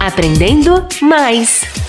Aprendendo mais.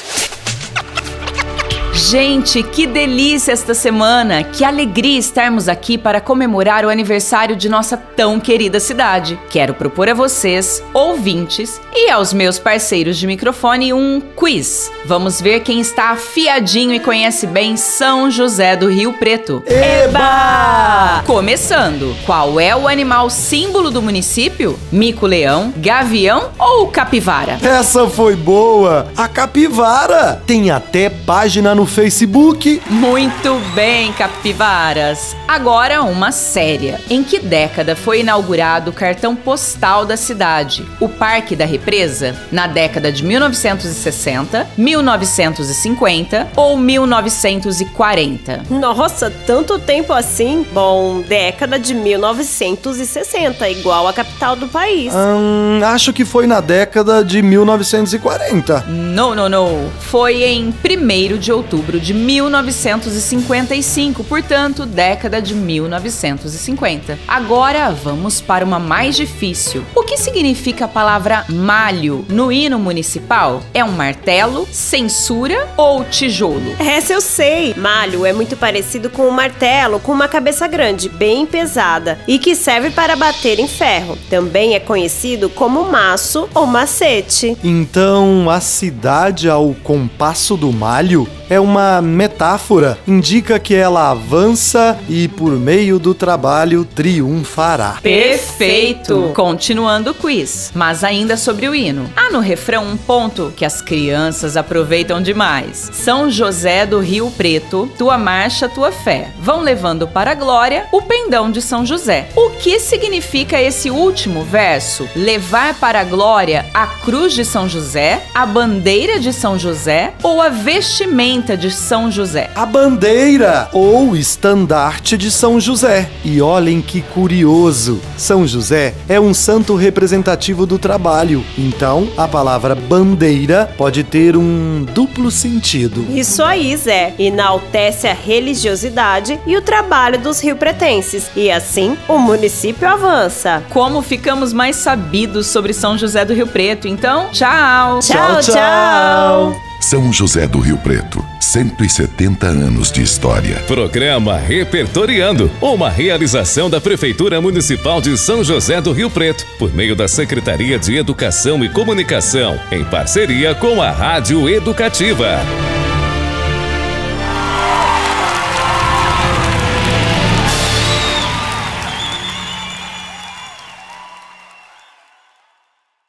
Gente, que delícia esta semana! Que alegria estarmos aqui para comemorar o aniversário de nossa tão querida cidade. Quero propor a vocês, ouvintes, e aos meus parceiros de microfone um quiz. Vamos ver quem está afiadinho e conhece bem São José do Rio Preto. Eba! Começando, qual é o animal símbolo do município? Mico-leão, gavião ou capivara? Essa foi boa! A capivara! Tem até página no Facebook. Muito bem, capivaras. Agora uma séria. Em que década foi inaugurado o cartão postal da cidade? O Parque da Represa? Na década de 1960, 1950 ou 1940? Nossa, tanto tempo assim? Bom, década de 1960, igual a capital do país. Hum, acho que foi na década de 1940. Não, não, não. Foi em 1 de outubro outubro de 1955, portanto, década de 1950. Agora vamos para uma mais difícil. O que significa a palavra malho no hino municipal? É um martelo, censura ou tijolo? Essa eu sei. Malho é muito parecido com um martelo com uma cabeça grande, bem pesada e que serve para bater em ferro. Também é conhecido como maço ou macete. Então, a cidade ao compasso do malho é uma metáfora, indica que ela avança e por meio do trabalho triunfará. Perfeito! Continuando o quiz, mas ainda sobre o hino. Há no refrão um ponto que as crianças aproveitam demais. São José do Rio Preto, tua marcha, tua fé. Vão levando para a glória o pendão de São José. O que significa esse último verso? Levar para a glória a cruz de São José, a bandeira de São José ou a vestimenta de São José. A bandeira ou estandarte de São José. E olhem que curioso! São José é um santo representativo do trabalho. Então, a palavra bandeira pode ter um duplo sentido. Isso aí, Zé. Enaltece a religiosidade e o trabalho dos rio-pretenses. E assim, o município avança. Como ficamos mais sabidos sobre São José do Rio Preto, então, tchau! Tchau, tchau! tchau. São José do Rio Preto, 170 anos de história. Programa Repertoriando, uma realização da Prefeitura Municipal de São José do Rio Preto, por meio da Secretaria de Educação e Comunicação, em parceria com a Rádio Educativa.